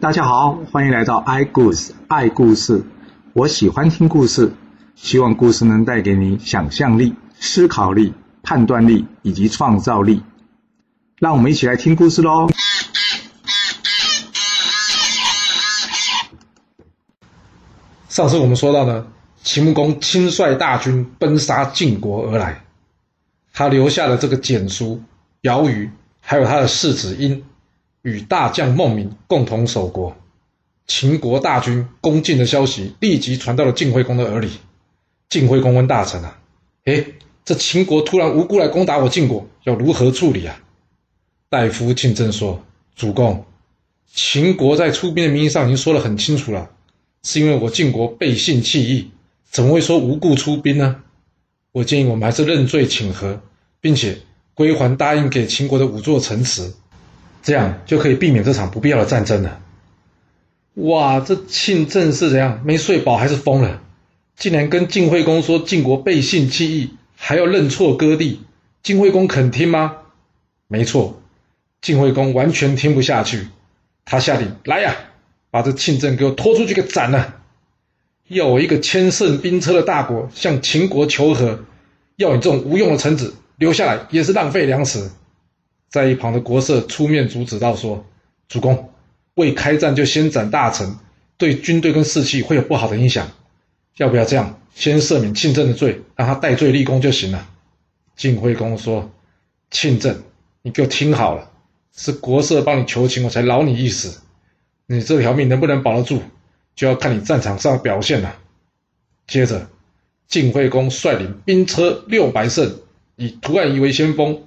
大家好，欢迎来到 i 故事爱故事。我喜欢听故事，希望故事能带给你想象力、思考力、判断力以及创造力。让我们一起来听故事喽！上次我们说到呢，秦穆公亲率大军奔杀晋国而来，他留下了这个简书、姚瑜，还有他的世子婴，与大将孟明共同守国。秦国大军攻晋的消息立即传到了晋惠公的耳里。晋惠公问大臣啊：“哎，这秦国突然无故来攻打我晋国，要如何处理啊？”大夫庆正说：“主公，秦国在出兵的名义上已经说得很清楚了。”是因为我晋国背信弃义，怎么会说无故出兵呢？我建议我们还是认罪请和，并且归还答应给秦国的五座城池，这样就可以避免这场不必要的战争了。哇，这庆正是怎样？没睡饱还是疯了？竟然跟晋惠公说晋国背信弃义，还要认错割地，晋惠公肯听吗？没错，晋惠公完全听不下去，他下令来呀！把这庆正给我拖出去给斩了！要我一个千乘兵车的大国向秦国求和，要你这种无用的臣子留下来也是浪费粮食。在一旁的国色出面阻止道：“说主公，未开战就先斩大臣，对军队跟士气会有不好的影响。要不要这样，先赦免庆正的罪，让他戴罪立功就行了？”晋惠公说：“庆正，你给我听好了，是国色帮你求情，我才饶你一死。”你这条命能不能保得住，就要看你战场上的表现了。接着，晋惠公率领兵车六百乘，以图案仪为先锋，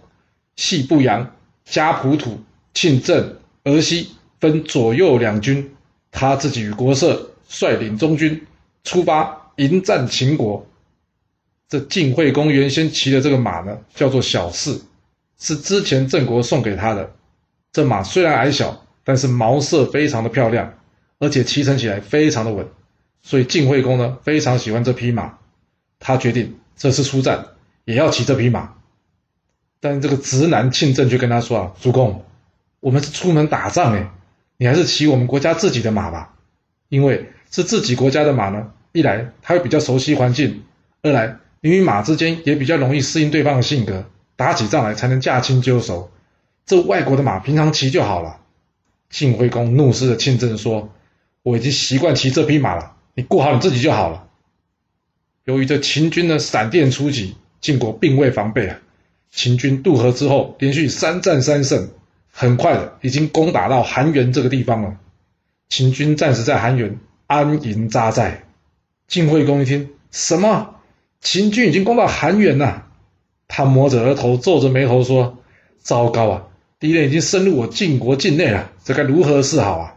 系不阳、加普土、庆正、俄西分左右两军，他自己与国色率领中军出发迎战秦国。这晋惠公原先骑的这个马呢，叫做小四，是之前郑国送给他的。这马虽然矮小。但是毛色非常的漂亮，而且骑乘起来非常的稳，所以晋惠公呢非常喜欢这匹马，他决定这次出战也要骑这匹马。但这个直男庆正就跟他说啊，主公，我们是出门打仗哎，你还是骑我们国家自己的马吧，因为是自己国家的马呢，一来他会比较熟悉环境，二来你与马之间也比较容易适应对方的性格，打起仗来才能驾轻就熟。这外国的马平常骑就好了。晋惠公怒视着庆正说：“我已经习惯骑这匹马了，你顾好你自己就好了。”由于这秦军的闪电出击，晋国并未防备啊。秦军渡河之后，连续三战三胜，很快的已经攻打到韩原这个地方了。秦军暂时在韩原安营扎寨。晋惠公一听，什么？秦军已经攻到韩原了？他摸着额头，皱着眉头说：“糟糕啊！”敌人已经深入我晋国境内了，这该如何是好啊？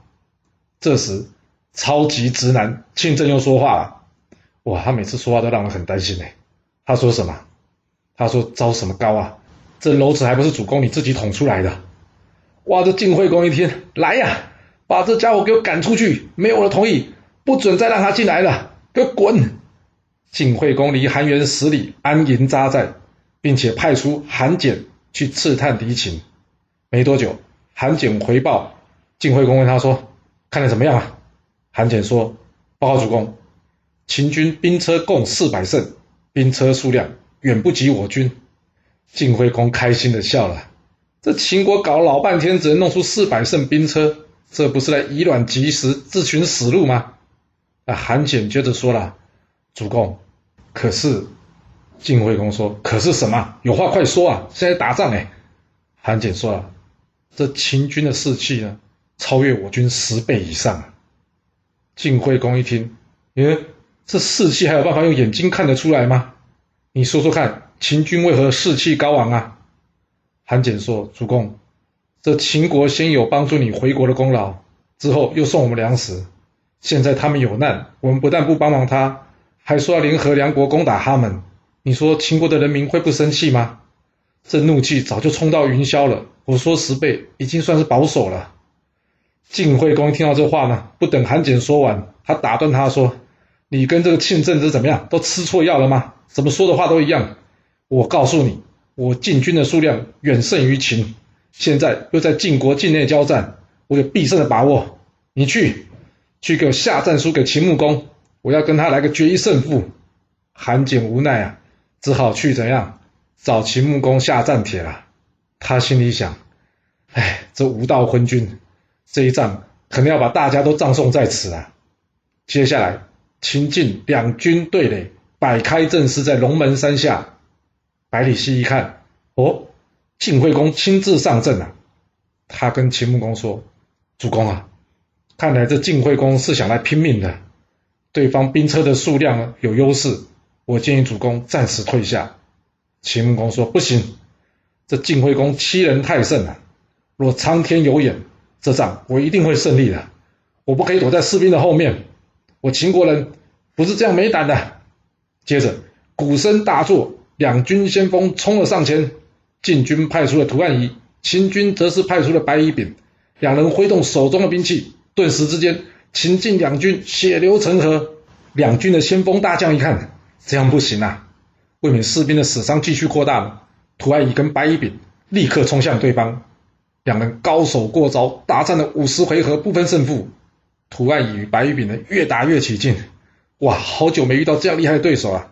这时，超级直男庆正又说话了。哇，他每次说话都让人很担心呢。他说什么？他说：“招什么高啊？这篓子还不是主公你自己捅出来的？”哇，这晋惠公一听，来呀，把这家伙给我赶出去！没有我的同意，不准再让他进来了，给我滚！晋惠公离韩原十里安营扎寨，并且派出韩简去刺探敌情。没多久，韩简回报晋惠公，问他说：“看得怎么样啊？”韩简说：“报告主公，秦军兵车共四百乘，兵车数量远不及我军。”晋惠公开心的笑了。这秦国搞老半天，只能弄出四百乘兵车，这不是来以卵击石、自寻死路吗？那韩简接着说了：“主公，可是……”晋惠公说：“可是什么？有话快说啊！现在打仗哎。”韩简说了。这秦军的士气呢，超越我军十倍以上。晋惠公一听，耶，这士气还有办法用眼睛看得出来吗？你说说看，秦军为何士气高昂啊？韩简说：“主公，这秦国先有帮助你回国的功劳，之后又送我们粮食，现在他们有难，我们不但不帮忙他，还说要联合梁国攻打他们。你说秦国的人民会不生气吗？这怒气早就冲到云霄了。”我说十倍已经算是保守了。晋惠公听到这话呢，不等韩简说完，他打断他说：“你跟这个庆政是怎么样？都吃错药了吗？怎么说的话都一样？我告诉你，我晋军的数量远胜于秦，现在又在晋国境内交战，我有必胜的把握。你去，去给我下战书给秦穆公，我要跟他来个决一胜负。”韩景无奈啊，只好去怎样找秦穆公下战帖了。他心里想：“哎，这无道昏君，这一仗肯定要把大家都葬送在此啊！”接下来，秦晋两军对垒，摆开阵势在龙门山下。百里奚一看，哦，晋惠公亲自上阵啊！他跟秦穆公说：“主公啊，看来这晋惠公是想来拼命的。对方兵车的数量有优势，我建议主公暂时退下。”秦穆公说：“不行。”这晋惠公欺人太甚了，若苍天有眼，这仗我一定会胜利的。我不可以躲在士兵的后面，我秦国人不是这样没胆的。接着鼓声大作，两军先锋冲了上前，晋军派出了屠岸仪，秦军则是派出了白乙丙，两人挥动手中的兵器，顿时之间，秦晋两军血流成河。两军的先锋大将一看，这样不行啊，未免士兵的死伤继续扩大了。涂安仪跟白乙丙立刻冲向对方，两人高手过招，大战了五十回合不分胜负。涂安仪与白乙丙呢越打越起劲，哇，好久没遇到这样厉害的对手啊！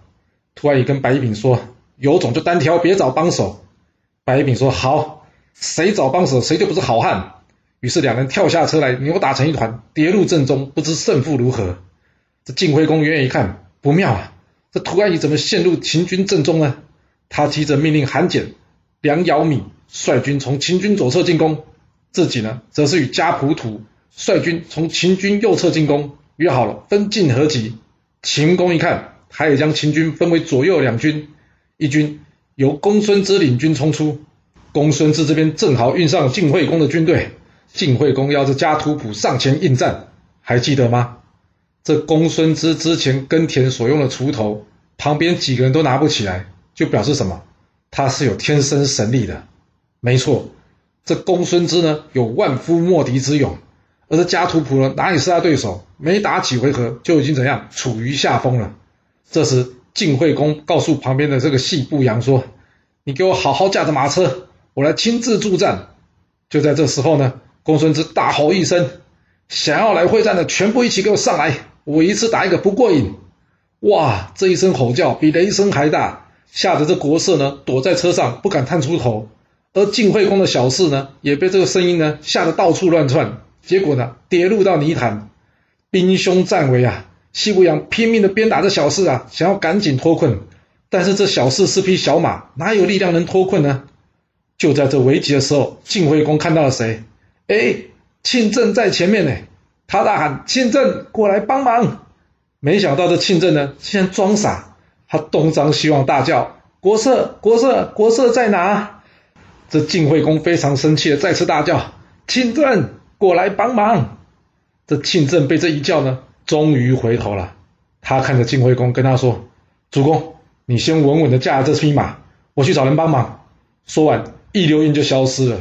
涂安仪跟白乙丙说：“有种就单挑，别找帮手。”白乙丙说：“好，谁找帮手谁就不是好汉。”于是两人跳下车来，扭打成一团，跌入阵中，不知胜负如何。这晋惠公远远一看，不妙啊！这涂安仪怎么陷入秦军阵中呢？他急着命令韩简、梁尧敏率军从秦军左侧进攻，自己呢，则是与家仆土率军从秦军右侧进攻，约好了分进合击。秦公一看，他也将秦军分为左右两军，一军由公孙支领军冲出，公孙支这边正好遇上晋惠公的军队，晋惠公要这家图仆上前应战，还记得吗？这公孙支之前耕田所用的锄头，旁边几个人都拿不起来。就表示什么？他是有天生神力的，没错。这公孙支呢，有万夫莫敌之勇，而这家图仆呢，哪里是他对手？没打几回合就已经怎样，处于下风了。这时，晋惠公告诉旁边的这个细步阳说：“你给我好好驾着马车，我来亲自助战。”就在这时候呢，公孙支大吼一声：“想要来会战的，全部一起给我上来！我一次打一个不过瘾。”哇，这一声吼叫比雷声还大。吓得这国色呢躲在车上不敢探出头，而晋惠公的小侍呢也被这个声音呢吓得到处乱窜，结果呢跌入到泥潭，兵凶战危啊！西伯阳拼命的鞭打这小四啊，想要赶紧脱困，但是这小四是匹小马，哪有力量能脱困呢？就在这危急的时候，晋惠公看到了谁？哎，庆政在前面呢！他大喊：“庆政，过来帮忙！”没想到这庆政呢竟然装傻。他东张西望，大叫：“国色，国色，国色在哪？”这晋惠公非常生气的再次大叫：“庆政，过来帮忙！”这庆正被这一叫呢，终于回头了。他看着晋惠公，跟他说：“主公，你先稳稳的驾这匹马，我去找人帮忙。”说完，一溜烟就消失了。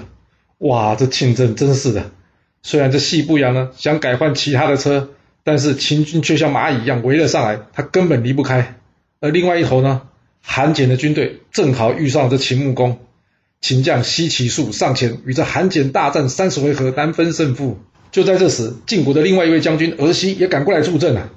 哇，这庆正真是的！虽然这细不阳呢想改换其他的车，但是秦军却像蚂蚁一样围了上来，他根本离不开。而另外一头呢，韩简的军队正好遇上这秦穆公，秦将西岐树上前与这韩简大战三十回合，难分胜负。就在这时，晋国的另外一位将军儿西也赶过来助阵了。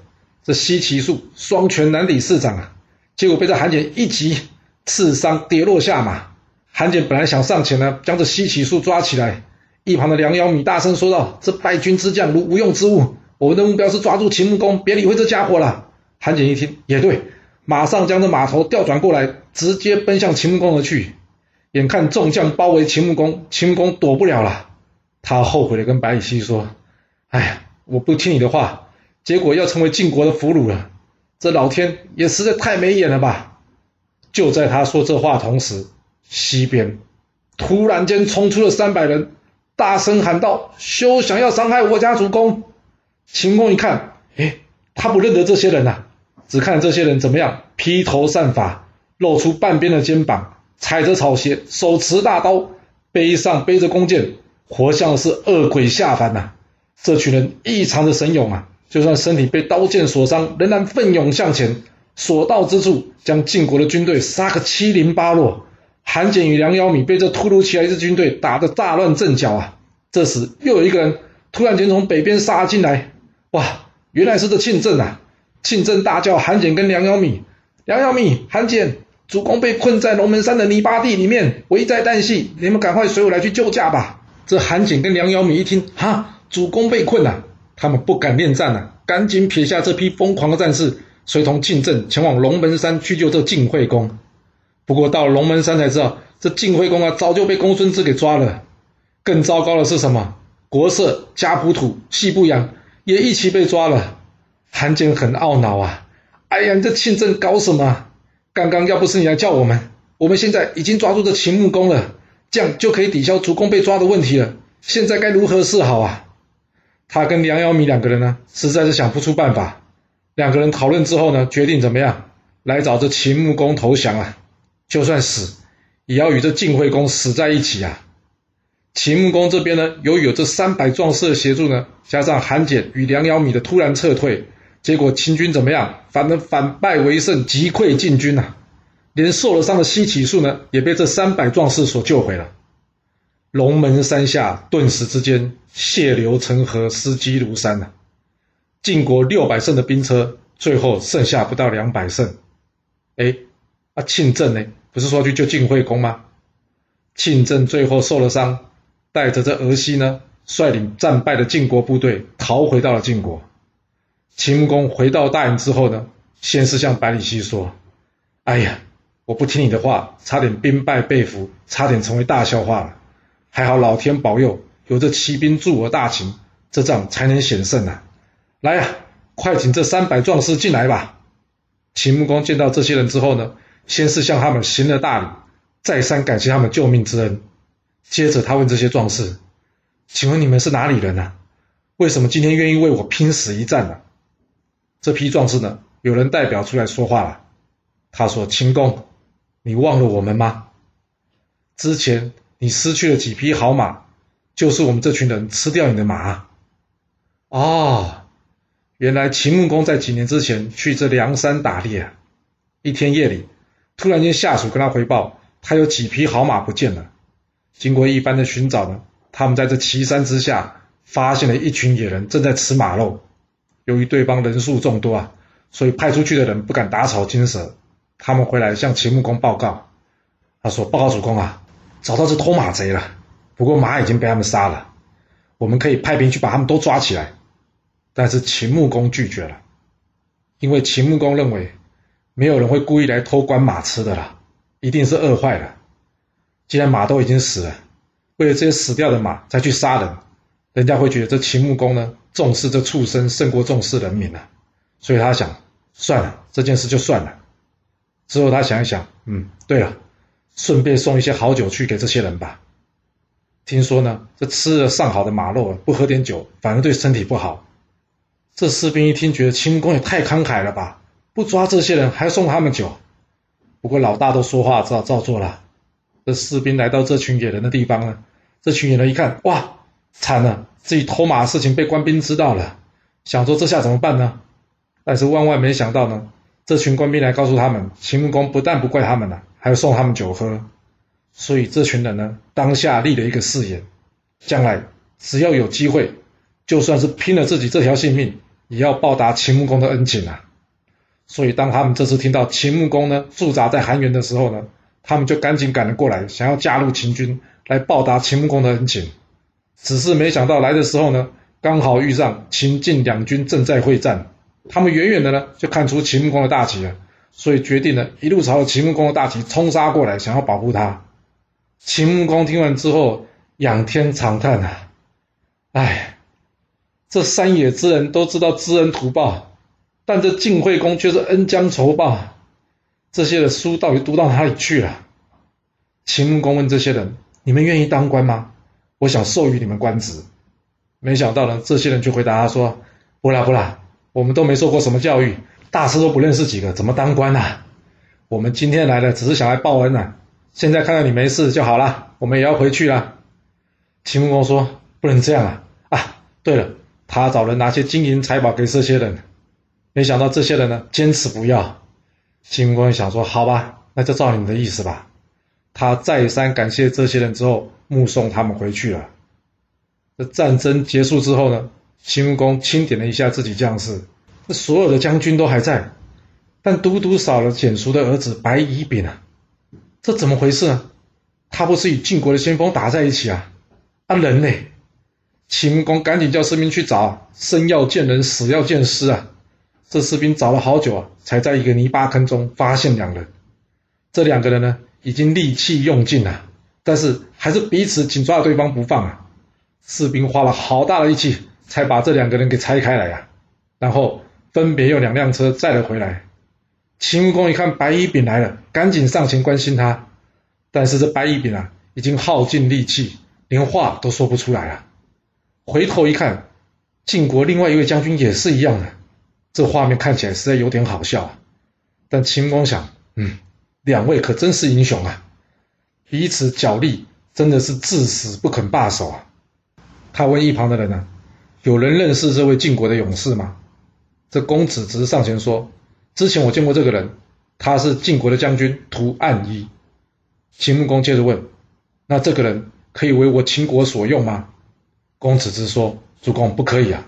这西岐树双拳难抵四掌啊，结果被这韩简一击刺伤，跌落下马。韩简本来想上前呢，将这西岐树抓起来，一旁的梁尧米大声说道：“这败军之将如无用之物，我们的目标是抓住秦穆公，别理会这家伙了。”韩简一听，也对。马上将这马头调转过来，直接奔向秦穆公而去。眼看众将包围秦穆公，秦穆公躲不了了。他后悔的跟白羽西说：“哎呀，我不听你的话，结果要成为晋国的俘虏了。这老天也实在太没眼了吧！”就在他说这话同时，西边突然间冲出了三百人，大声喊道：“休想要伤害我家主公！”秦公一看，哎，他不认得这些人呐。只看这些人怎么样，披头散发，露出半边的肩膀，踩着草鞋，手持大刀，背上背着弓箭，活像是恶鬼下凡呐！这群人异常的神勇啊，就算身体被刀剑所伤，仍然奋勇向前，所到之处将晋国的军队杀个七零八落。韩简与梁尧米被这突如其来一支军队打得大乱阵脚啊！这时又有一个人突然间从北边杀进来，哇，原来是这庆正啊！庆正大叫韩简跟梁尧米，梁尧米、韩简，主公被困在龙门山的泥巴地里面，危在旦夕，你们赶快随我来去救驾吧！这韩景跟梁尧米一听，哈，主公被困了，他们不敢恋战了，赶紧撇下这批疯狂的战士，随同庆正前往龙门山去救这晋惠公。不过到龙门山才知道，这晋惠公啊，早就被公孙支给抓了。更糟糕的是什么？国色、家普土、西不扬也一起被抓了。韩景很懊恼啊！哎呀，你这庆政搞什么？刚刚要不是你来叫我们，我们现在已经抓住这秦穆公了，这样就可以抵消主公被抓的问题了。现在该如何是好啊？他跟梁尧米两个人呢，实在是想不出办法。两个人讨论之后呢，决定怎么样？来找这秦穆公投降啊！就算死，也要与这晋惠公死在一起啊！秦穆公这边呢，由于有这三百壮士的协助呢，加上韩简与梁尧米的突然撤退，结果秦军怎么样？反而反败为胜，击溃晋军呐！连受了伤的西起术呢，也被这三百壮士所救回了。龙门山下顿时之间血流成河，尸积如山呐！晋国六百乘的兵车，最后剩下不到两百乘。哎，啊，庆正呢？不是说去救晋惠公吗？庆正最后受了伤。带着这儿西呢，率领战败的晋国部队逃回到了晋国。秦穆公回到大营之后呢，先是向百里奚说：“哎呀，我不听你的话，差点兵败被俘，差点成为大笑话了。还好老天保佑，有这骑兵助我大秦，这仗才能险胜啊！来呀，快请这三百壮士进来吧。”秦穆公见到这些人之后呢，先是向他们行了大礼，再三感谢他们救命之恩。接着他问这些壮士：“请问你们是哪里人呢？为什么今天愿意为我拼死一战呢？”这批壮士呢，有人代表出来说话了。他说：“秦公，你忘了我们吗？之前你失去了几匹好马，就是我们这群人吃掉你的马。”哦，原来秦穆公在几年之前去这梁山打猎，一天夜里，突然间下属跟他回报，他有几匹好马不见了。经过一番的寻找呢，他们在这岐山之下发现了一群野人正在吃马肉。由于对方人数众多啊，所以派出去的人不敢打草惊蛇。他们回来向秦穆公报告，他说：“报告主公啊，找到这偷马贼了，不过马已经被他们杀了。我们可以派兵去把他们都抓起来。”但是秦穆公拒绝了，因为秦穆公认为没有人会故意来偷官马吃的了，一定是饿坏了。既然马都已经死了，为了这些死掉的马再去杀人，人家会觉得这秦穆公呢重视这畜生胜过重视人民了，所以他想算了，这件事就算了。之后他想一想，嗯，对了，顺便送一些好酒去给这些人吧。听说呢，这吃了上好的马肉，不喝点酒反而对身体不好。这士兵一听，觉得秦穆公也太慷慨了吧，不抓这些人还送他们酒。不过老大都说话，只好照做了。这士兵来到这群野人的地方呢，这群野人一看，哇，惨了，自己偷马的事情被官兵知道了，想说这下怎么办呢？但是万万没想到呢，这群官兵来告诉他们，秦穆公不但不怪他们了，还要送他们酒喝。所以这群人呢，当下立了一个誓言，将来只要有机会，就算是拼了自己这条性命，也要报答秦穆公的恩情啊。所以当他们这次听到秦穆公呢驻扎在韩原的时候呢，他们就赶紧赶了过来，想要加入秦军来报答秦穆公的恩情。只是没想到来的时候呢，刚好遇上秦晋两军正在会战。他们远远的呢就看出秦穆公的大旗了，所以决定呢一路朝着秦穆公的大旗冲杀过来，想要保护他。秦穆公听完之后仰天长叹啊：“哎，这山野之人都知道知恩图报，但这晋惠公却是恩将仇报。”这些的书到底读到哪里去了？秦穆公问这些人：“你们愿意当官吗？我想授予你们官职。”没想到呢，这些人就回答他说：“不啦不啦，我们都没受过什么教育，大师都不认识几个，怎么当官啊？我们今天来的只是想来报恩啊！现在看到你没事就好了，我们也要回去了。”秦穆公说：“不能这样啊！啊，对了，他找人拿些金银财宝给这些人，没想到这些人呢，坚持不要。”秦穆公想说：“好吧，那就照你们的意思吧。”他再三感谢这些人之后，目送他们回去了。这战争结束之后呢，秦穆公清点了一下自己将士，这所有的将军都还在，但独独少了简叔的儿子白乙丙啊，这怎么回事呢？他不是与晋国的先锋打在一起啊？啊人呢？秦穆公赶紧叫士兵去找，生要见人，死要见尸啊！这士兵找了好久啊，才在一个泥巴坑中发现两人。这两个人呢，已经力气用尽了，但是还是彼此紧抓着对方不放啊！士兵花了好大的力气，才把这两个人给拆开来呀，然后分别用两辆车载了回来。秦穆公一看白乙丙来了，赶紧上前关心他，但是这白乙丙啊，已经耗尽力气，连话都说不出来了。回头一看，晋国另外一位将军也是一样的，这画面看起来实在有点好笑啊。但秦穆公想，嗯，两位可真是英雄啊，彼此角力，真的是至死不肯罢手啊。他问一旁的人呢，有人认识这位晋国的勇士吗？这公子直上前说。之前我见过这个人，他是晋国的将军屠岸一。秦穆公接着问：“那这个人可以为我秦国所用吗？”公子之说：“主公不可以啊！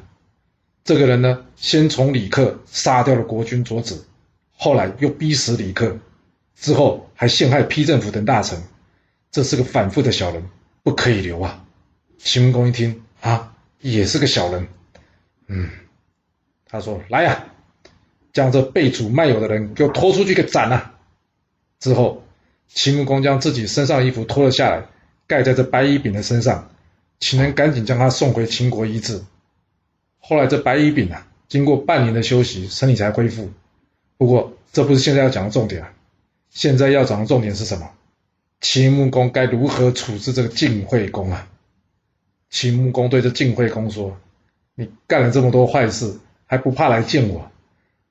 这个人呢，先从李克杀掉了国君左子，后来又逼死李克，之后还陷害批政府等大臣，这是个反复的小人，不可以留啊！”秦穆公一听啊，也是个小人，嗯，他说：“来呀！”将这被主卖友的人给我拖出去给斩了。之后，秦穆公将自己身上衣服脱了下来，盖在这白衣丙的身上，请人赶紧将他送回秦国医治。后来，这白衣丙啊，经过半年的休息，身体才恢复。不过，这不是现在要讲的重点啊。现在要讲的重点是什么？秦穆公该如何处置这个晋惠公啊？秦穆公对这晋惠公说：“你干了这么多坏事，还不怕来见我？”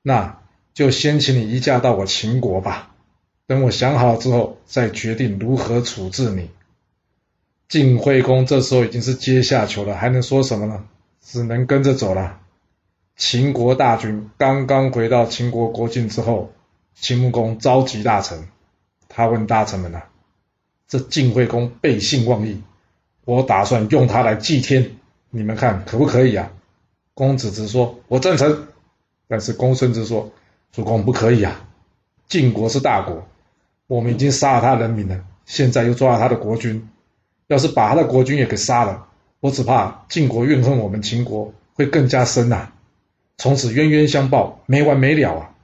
那就先请你移驾到我秦国吧，等我想好之后再决定如何处置你。晋惠公这时候已经是阶下囚了，还能说什么呢？只能跟着走了。秦国大军刚刚回到秦国国境之后，秦穆公召集大臣，他问大臣们呐：“这晋惠公背信忘义，我打算用他来祭天，你们看可不可以啊？”公子直说：“我赞成。”但是公孙之说：“主公不可以啊！晋国是大国，我们已经杀了他人民了，现在又抓了他的国君。要是把他的国君也给杀了，我只怕晋国怨恨我们秦国会更加深呐，从此冤冤相报，没完没了啊！”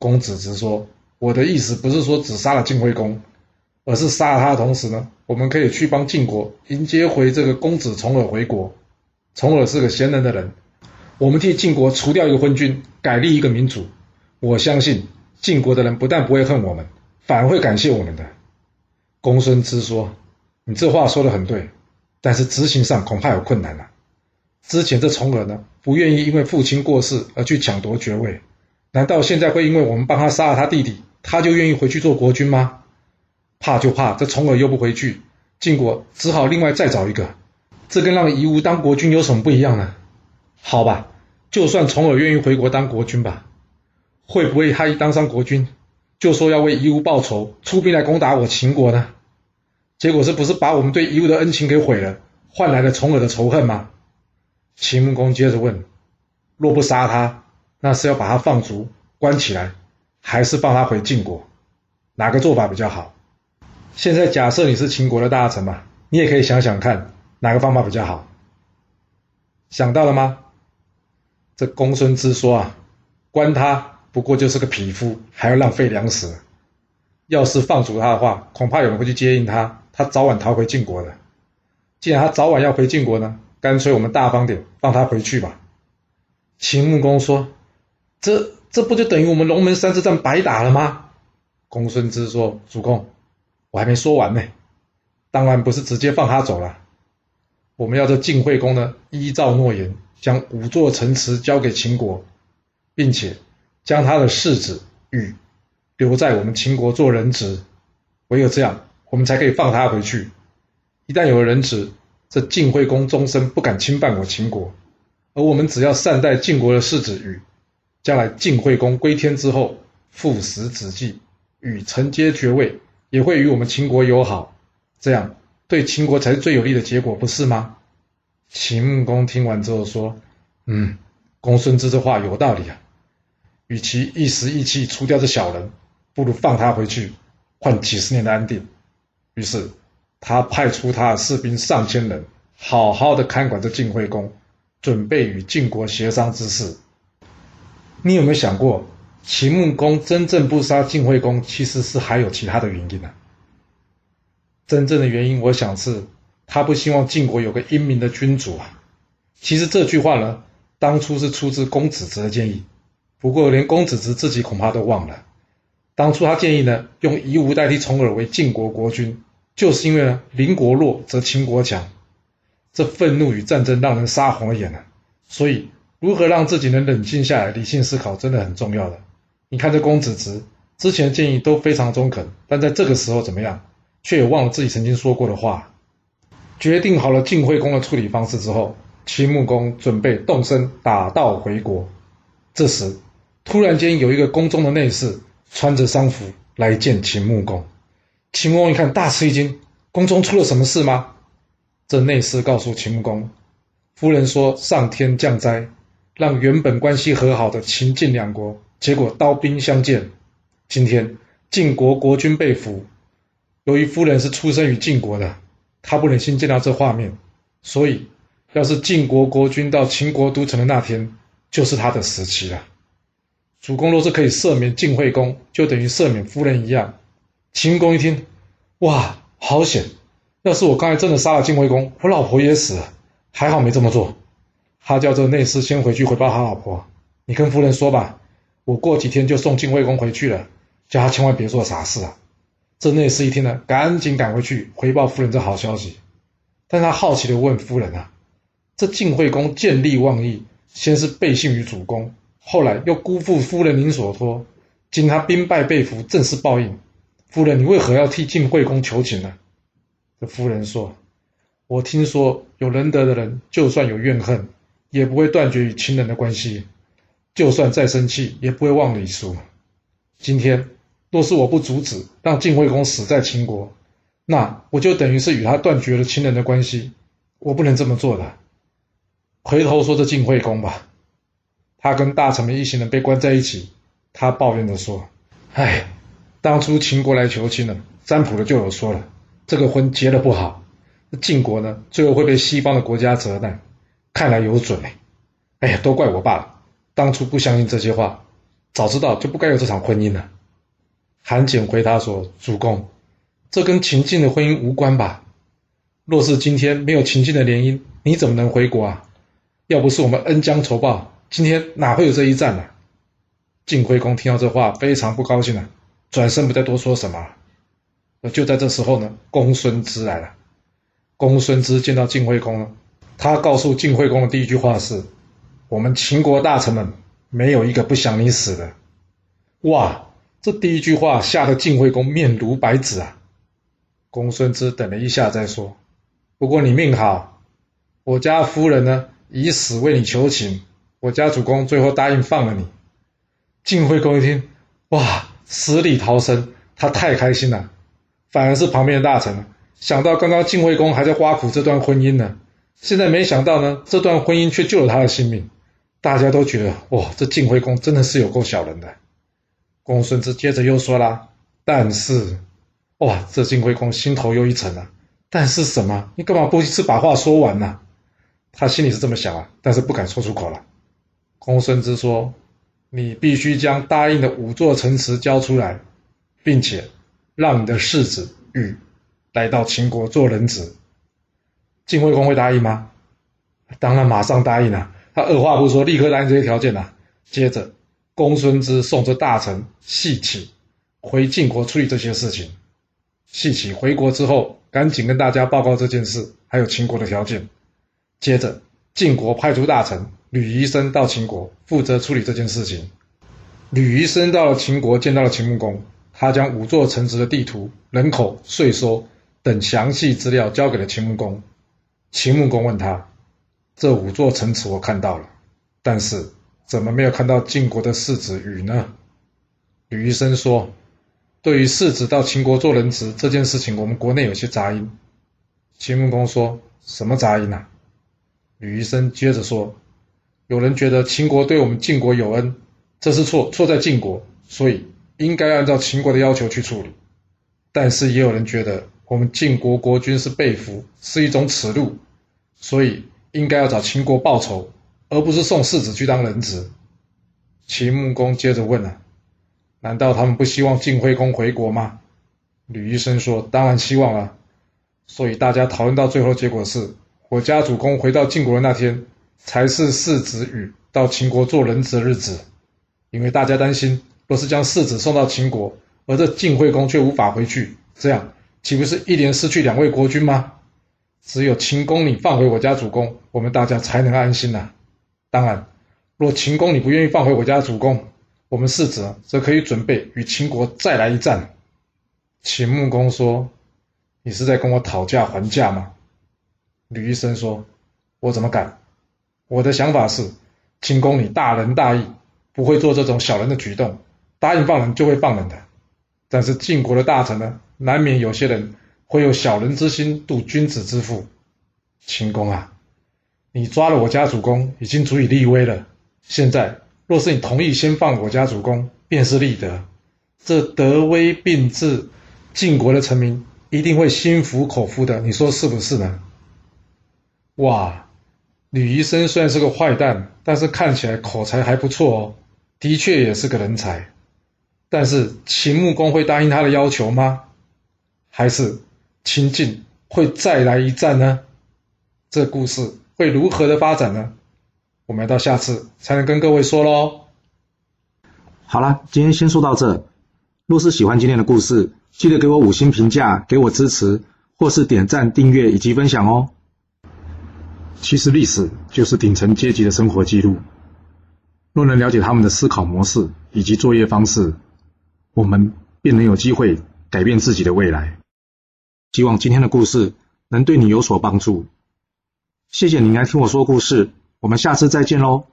公子直说：“我的意思不是说只杀了晋惠公，而是杀了他的同时呢，我们可以去帮晋国迎接回这个公子重耳回国。重耳是个贤能的人。”我们替晋国除掉一个昏君，改立一个民主。我相信晋国的人不但不会恨我们，反而会感谢我们的。公孙之说：“你这话说的很对，但是执行上恐怕有困难了。之前这重耳呢，不愿意因为父亲过世而去抢夺爵位，难道现在会因为我们帮他杀了他弟弟，他就愿意回去做国君吗？怕就怕这重耳又不回去，晋国只好另外再找一个。这跟让夷吾当国君有什么不一样呢？好吧。”就算重耳愿意回国当国君吧，会不会他一当上国君，就说要为夷吾报仇，出兵来攻打我秦国呢？结果是不是把我们对夷吾的恩情给毁了，换来了重耳的仇恨吗？秦穆公接着问：若不杀他，那是要把他放逐关起来，还是放他回晋国？哪个做法比较好？现在假设你是秦国的大臣嘛，你也可以想想看，哪个方法比较好？想到了吗？这公孙之说啊，关他不过就是个匹夫，还要浪费粮食。要是放逐他的话，恐怕有人会去接应他，他早晚逃回晋国的。既然他早晚要回晋国呢，干脆我们大方点，放他回去吧。秦穆公说：“这这不就等于我们龙门山之战白打了吗？”公孙支说：“主公，我还没说完呢。当然不是直接放他走了，我们要这晋惠公呢，依照诺言。”将五座城池交给秦国，并且将他的世子禹留在我们秦国做人质，唯有这样，我们才可以放他回去。一旦有了人质，这晋惠公终身不敢侵犯我秦国，而我们只要善待晋国的世子禹，将来晋惠公归天之后，父死子继，与承接爵位，也会与我们秦国友好，这样对秦国才是最有利的结果，不是吗？秦穆公听完之后说：“嗯，公孙之这话有道理啊。与其一时意气除掉这小人，不如放他回去，换几十年的安定。”于是，他派出他的士兵上千人，好好的看管着晋惠公，准备与晋国协商之事。你有没有想过，秦穆公真正不杀晋惠公，其实是还有其他的原因呢？真正的原因，我想是。他不希望晋国有个英明的君主啊。其实这句话呢，当初是出自公子职的建议，不过连公子职自己恐怕都忘了。当初他建议呢，用夷吾代替重耳为晋国国君，就是因为呢，邻国弱则秦国强。这愤怒与战争让人杀红了眼啊。所以，如何让自己能冷静下来、理性思考，真的很重要的。你看这公子职之前的建议都非常中肯，但在这个时候怎么样，却也忘了自己曾经说过的话。决定好了晋惠公的处理方式之后，秦穆公准备动身打道回国。这时，突然间有一个宫中的内侍穿着丧服来见秦穆公。秦穆公一看，大吃一惊：宫中出了什么事吗？这内侍告诉秦穆公，夫人说上天降灾，让原本关系和好的秦晋两国，结果刀兵相见。今天晋国国君被俘，由于夫人是出生于晋国的。他不忍心见到这画面，所以，要是晋国国君到秦国都城的那天，就是他的死期了。主公若是可以赦免晋惠公，就等于赦免夫人一样。秦公一听，哇，好险！要是我刚才真的杀了晋惠公，我老婆也死了。还好没这么做。他叫这内侍先回去回报他老婆，你跟夫人说吧，我过几天就送晋惠公回去了，叫他千万别做傻事啊。这内侍一听呢，赶紧赶回去回报夫人这好消息。但他好奇的问夫人啊：“这晋惠公见利忘义，先是背信于主公，后来又辜负夫人您所托，今他兵败被俘，正是报应。夫人，你为何要替晋惠公求情呢？”这夫人说：“我听说有仁德的人，就算有怨恨，也不会断绝与亲人的关系；就算再生气，也不会忘礼数。今天。”若是我不阻止，让晋惠公死在秦国，那我就等于是与他断绝了亲人的关系。我不能这么做的。回头说这晋惠公吧，他跟大臣们一行人被关在一起，他抱怨着说：“哎，当初秦国来求亲了，占卜的就有说了，这个婚结的不好，晋国呢最后会被西方的国家责难。看来有准。哎呀，都怪我罢了，当初不相信这些话，早知道就不该有这场婚姻了。”韩简回答说：“主公，这跟秦晋的婚姻无关吧？若是今天没有秦晋的联姻，你怎么能回国啊？要不是我们恩将仇报，今天哪会有这一战呢？”晋惠公听到这话，非常不高兴了，转身不再多说什么。而就在这时候呢，公孙支来了。公孙支见到晋惠公了，他告诉晋惠公的第一句话是：“我们秦国大臣们没有一个不想你死的。”哇！这第一句话吓得晋惠公面如白纸啊！公孙支等了一下再说：“不过你命好，我家夫人呢以死为你求情，我家主公最后答应放了你。”晋惠公一听，哇，死里逃生，他太开心了。反而是旁边的大臣想到刚刚晋惠公还在挖苦这段婚姻呢，现在没想到呢，这段婚姻却救了他的性命。大家都觉得，哇，这晋惠公真的是有够小人的。公孙支接着又说啦：“但是，哇，这晋惠公心头又一沉了。但是什么？你干嘛不一次把话说完呢？”他心里是这么想啊，但是不敢说出口了。公孙支说：“你必须将答应的五座城池交出来，并且让你的世子禹来到秦国做人质。”晋惠公会答应吗？当然马上答应了。他二话不说，立刻答应这些条件了。接着。公孙支送着大臣细启回晋国处理这些事情。细启回国之后，赶紧跟大家报告这件事，还有秦国的条件。接着，晋国派出大臣吕夷生到秦国，负责处理这件事情。吕夷生到了秦国，见到了秦穆公，他将五座城池的地图、人口、税收等详细资料交给了秦穆公。秦穆公问他：“这五座城池我看到了，但是……”怎么没有看到晋国的世子羽呢？吕医生说：“对于世子到秦国做人质这件事情，我们国内有些杂音。”秦穆公说：“什么杂音啊？”吕医生接着说：“有人觉得秦国对我们晋国有恩，这是错，错在晋国，所以应该按照秦国的要求去处理。但是也有人觉得我们晋国国君是被俘，是一种耻辱，所以应该要找秦国报仇，而不是送世子去当人质。”秦穆公接着问了：“难道他们不希望晋惠公回国吗？”吕医生说：“当然希望了。”所以大家讨论到最后，结果是。我家主公回到晋国的那天，才是世子羽到秦国做人质的日子。因为大家担心，若是将世子送到秦国，而这晋惠公却无法回去，这样岂不是一连失去两位国君吗？只有秦公你放回我家主公，我们大家才能安心呐。当然，若秦公你不愿意放回我家主公，我们四子则可以准备与秦国再来一战。秦穆公说：“你是在跟我讨价还价吗？”吕医生说：“我怎么敢？我的想法是，秦公你大仁大义，不会做这种小人的举动。答应放人就会放人的。但是晋国的大臣呢，难免有些人会有小人之心度君子之腹。秦公啊，你抓了我家主公，已经足以立威了。现在若是你同意先放我家主公，便是立德。这德威并治，晋国的臣民一定会心服口服的。你说是不是呢？”哇，吕医生虽然是个坏蛋，但是看起来口才还不错哦，的确也是个人才。但是秦穆公会答应他的要求吗？还是秦晋会再来一战呢？这故事会如何的发展呢？我们要到下次才能跟各位说喽。好了，今天先说到这。若是喜欢今天的故事，记得给我五星评价，给我支持，或是点赞、订阅以及分享哦。其实历史就是顶层阶级的生活记录。若能了解他们的思考模式以及作业方式，我们便能有机会改变自己的未来。希望今天的故事能对你有所帮助。谢谢你来听我说故事，我们下次再见喽。